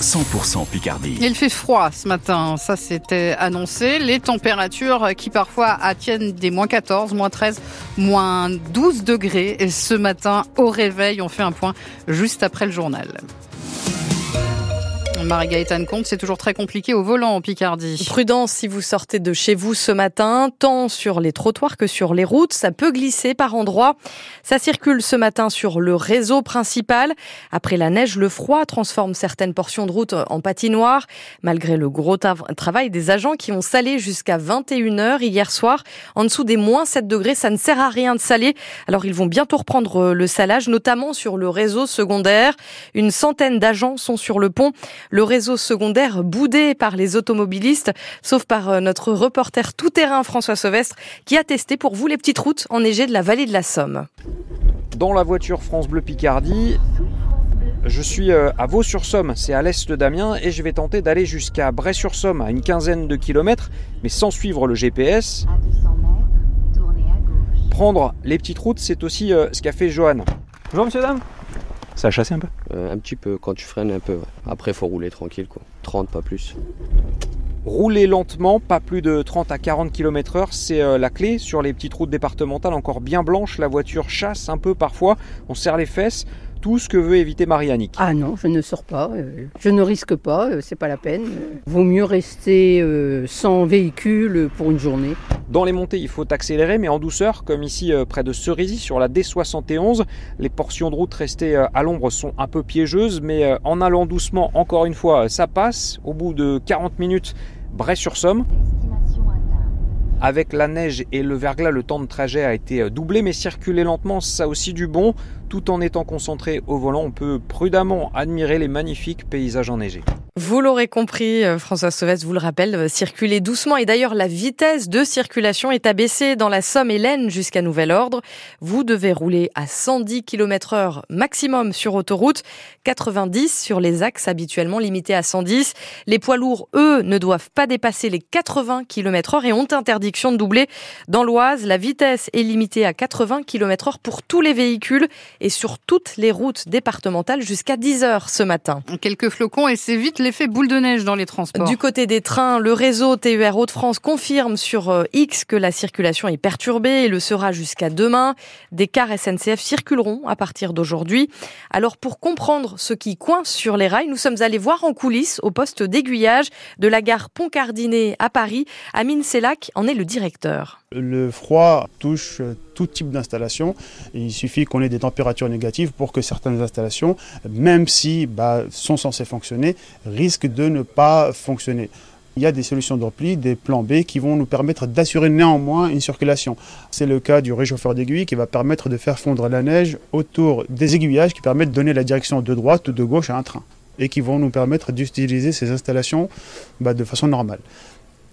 100% Picardie. Il fait froid ce matin, ça c'était annoncé. Les températures qui parfois attiennent des moins 14, moins 13, moins 12 degrés. Et ce matin, au réveil, on fait un point juste après le journal. Marie-Gaëtane Comte, c'est toujours très compliqué au volant en Picardie. Prudence si vous sortez de chez vous ce matin, tant sur les trottoirs que sur les routes. Ça peut glisser par endroits. Ça circule ce matin sur le réseau principal. Après la neige, le froid transforme certaines portions de route en patinoire. Malgré le gros travail des agents qui ont salé jusqu'à 21h hier soir, en dessous des moins 7 degrés, ça ne sert à rien de saler. Alors ils vont bientôt reprendre le salage, notamment sur le réseau secondaire. Une centaine d'agents sont sur le pont le réseau secondaire boudé par les automobilistes, sauf par euh, notre reporter tout-terrain François Sauvestre, qui a testé pour vous les petites routes enneigées de la vallée de la Somme. Dans la voiture France Bleu Picardie, je suis euh, à Vaux-sur-Somme, c'est à l'est d'Amiens, et je vais tenter d'aller jusqu'à Bray-sur-Somme, à une quinzaine de kilomètres, mais sans suivre le GPS. Prendre les petites routes, c'est aussi euh, ce qu'a fait Johan. Bonjour monsieur, dame ça a chassé un peu euh, Un petit peu, quand tu freines un peu. Après, il faut rouler tranquille, quoi. 30, pas plus. Rouler lentement, pas plus de 30 à 40 km/h, c'est euh, la clé. Sur les petites routes départementales encore bien blanches, la voiture chasse un peu parfois, on serre les fesses tout ce que veut éviter Marianique. Ah non, je ne sors pas, euh, je ne risque pas, euh, c'est pas la peine. Vaut mieux rester euh, sans véhicule pour une journée. Dans les montées, il faut accélérer, mais en douceur, comme ici près de Cerisy sur la D71. Les portions de route restées à l'ombre sont un peu piégeuses, mais en allant doucement, encore une fois, ça passe. Au bout de 40 minutes, Bray-sur-Somme. Avec la neige et le verglas, le temps de trajet a été doublé, mais circuler lentement, ça aussi du bon. Tout en étant concentré au volant, on peut prudemment admirer les magnifiques paysages enneigés. Vous l'aurez compris, euh, François Sauvès vous le rappelle, euh, circulez doucement. Et d'ailleurs, la vitesse de circulation est abaissée dans la Somme et l'Aisne jusqu'à nouvel ordre. Vous devez rouler à 110 km heure maximum sur autoroute, 90 sur les axes habituellement limités à 110. Les poids lourds, eux, ne doivent pas dépasser les 80 km heure et ont interdiction de doubler. Dans l'Oise, la vitesse est limitée à 80 km heure pour tous les véhicules et sur toutes les routes départementales jusqu'à 10 heures ce matin. Quelques flocons et c'est vite l'effet boule de neige dans les transports. Du côté des trains, le réseau TER Hauts-de-France confirme sur euh, X que la circulation est perturbée et le sera jusqu'à demain. Des cars SNCF circuleront à partir d'aujourd'hui. Alors pour comprendre ce qui coince sur les rails, nous sommes allés voir en coulisses au poste d'aiguillage de la gare Pont-Cardinet à Paris. Amine Sellac en est le directeur. Le froid touche tout type d'installation. Il suffit qu'on ait des températures négatives pour que certaines installations, même si bah, sont censées fonctionner, risquent de ne pas fonctionner. Il y a des solutions de repli, des plans B qui vont nous permettre d'assurer néanmoins une circulation. C'est le cas du réchauffeur d'aiguille qui va permettre de faire fondre la neige autour des aiguillages qui permettent de donner la direction de droite ou de gauche à un train et qui vont nous permettre d'utiliser ces installations bah, de façon normale.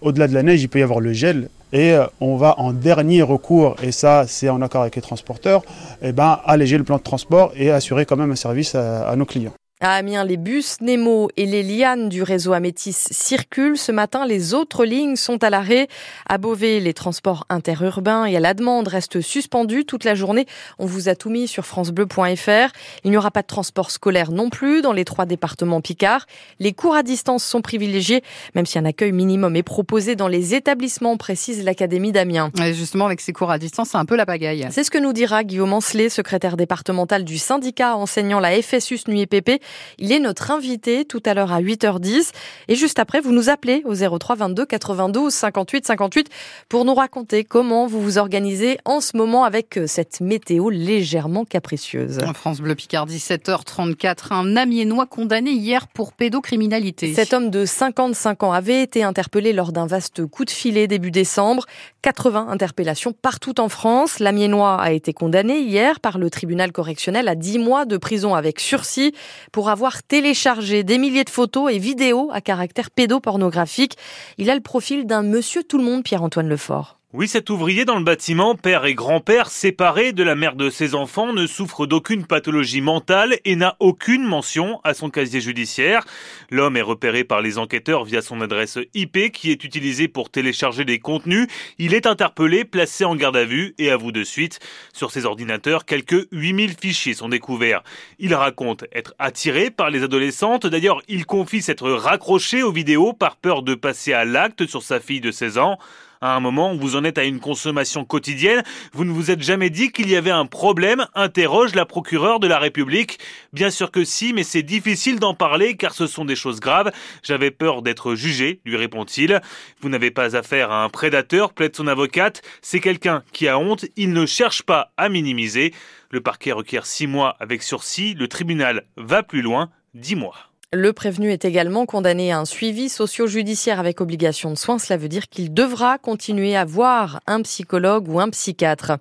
Au-delà de la neige, il peut y avoir le gel et euh, on va en dernier recours, et ça c'est en accord avec les transporteurs, eh ben, alléger le plan de transport et assurer quand même un service à nos clients. À Amiens, les bus Nemo et les lianes du réseau Amétis circulent. Ce matin, les autres lignes sont à l'arrêt. À Beauvais, les transports interurbains et à la demande restent suspendus toute la journée. On vous a tout mis sur francebleu.fr. Il n'y aura pas de transport scolaire non plus dans les trois départements Picard. Les cours à distance sont privilégiés, même si un accueil minimum est proposé dans les établissements, précise l'Académie d'Amiens. justement, avec ces cours à distance, c'est un peu la pagaille. C'est ce que nous dira Guillaume Ancelet, secrétaire départemental du syndicat enseignant la FSUS Nuit et PP. Il est notre invité tout à l'heure à 8h10. Et juste après, vous nous appelez au 03 22 92 58 58 pour nous raconter comment vous vous organisez en ce moment avec euh, cette météo légèrement capricieuse. France Bleu Picardie, 7h34. Un Amiénois condamné hier pour pédocriminalité. Cet homme de 55 ans avait été interpellé lors d'un vaste coup de filet début décembre. 80 interpellations partout en France. L'Amiénois a été condamné hier par le tribunal correctionnel à 10 mois de prison avec sursis pour pour avoir téléchargé des milliers de photos et vidéos à caractère pédopornographique. Il a le profil d'un monsieur tout le monde, Pierre-Antoine Lefort. Oui, cet ouvrier dans le bâtiment, père et grand-père séparés de la mère de ses enfants, ne souffre d'aucune pathologie mentale et n'a aucune mention à son casier judiciaire. L'homme est repéré par les enquêteurs via son adresse IP qui est utilisée pour télécharger des contenus. Il est interpellé, placé en garde à vue et avoue de suite. Sur ses ordinateurs, quelques 8000 fichiers sont découverts. Il raconte être attiré par les adolescentes. D'ailleurs, il confie s'être raccroché aux vidéos par peur de passer à l'acte sur sa fille de 16 ans à un moment vous en êtes à une consommation quotidienne, vous ne vous êtes jamais dit qu'il y avait un problème interroge la procureure de la République. Bien sûr que si, mais c'est difficile d'en parler car ce sont des choses graves. J'avais peur d'être jugé, lui répond-il. Vous n'avez pas affaire à un prédateur, plaide son avocate. C'est quelqu'un qui a honte, il ne cherche pas à minimiser. Le parquet requiert six mois avec sursis, le tribunal va plus loin, dix mois. Le prévenu est également condamné à un suivi socio-judiciaire avec obligation de soins. Cela veut dire qu'il devra continuer à voir un psychologue ou un psychiatre.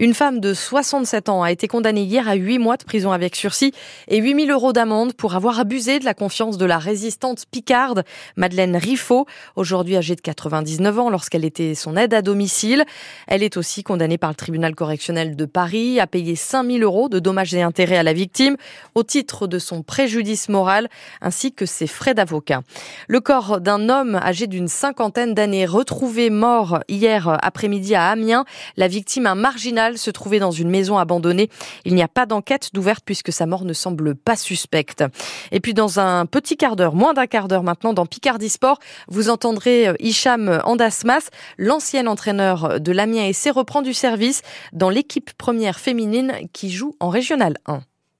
Une femme de 67 ans a été condamnée hier à 8 mois de prison avec sursis et 8000 euros d'amende pour avoir abusé de la confiance de la résistante picarde Madeleine Riffaut, aujourd'hui âgée de 99 ans lorsqu'elle était son aide à domicile. Elle est aussi condamnée par le tribunal correctionnel de Paris à payer 5000 euros de dommages et intérêts à la victime au titre de son préjudice moral ainsi que ses frais d'avocat. Le corps d'un homme âgé d'une cinquantaine d'années retrouvé mort hier après-midi à Amiens. La victime, un marginal, se trouvait dans une maison abandonnée. Il n'y a pas d'enquête d'ouverte puisque sa mort ne semble pas suspecte. Et puis dans un petit quart d'heure, moins d'un quart d'heure maintenant, dans Picardie Sport, vous entendrez euh, Hicham Andasmas, l'ancien entraîneur de l'Amiens et reprend du service dans l'équipe première féminine qui joue en Régional 1.